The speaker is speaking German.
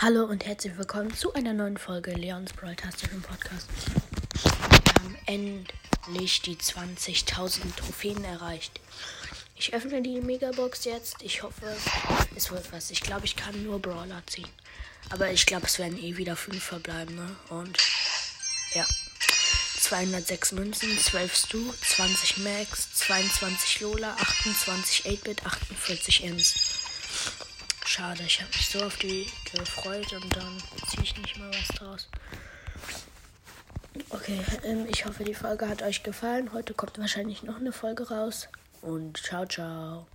Hallo und herzlich willkommen zu einer neuen Folge Leons Broadcastischen Podcast. Wir haben endlich die 20.000 Trophäen erreicht. Ich öffne die Megabox jetzt. Ich hoffe, es wird was. Ich glaube, ich kann nur Brawler ziehen. Aber ich glaube, es werden eh wieder 5 verbleiben. Ne? Und ja. 206 Münzen, 12 Stu, 20 Max, 22 Lola, 28 8-Bit, 48 Ems. Schade, ich habe mich so auf die gefreut und dann ziehe ich nicht mal was draus. Okay, ähm, ich hoffe, die Folge hat euch gefallen. Heute kommt wahrscheinlich noch eine Folge raus. Und ciao, ciao.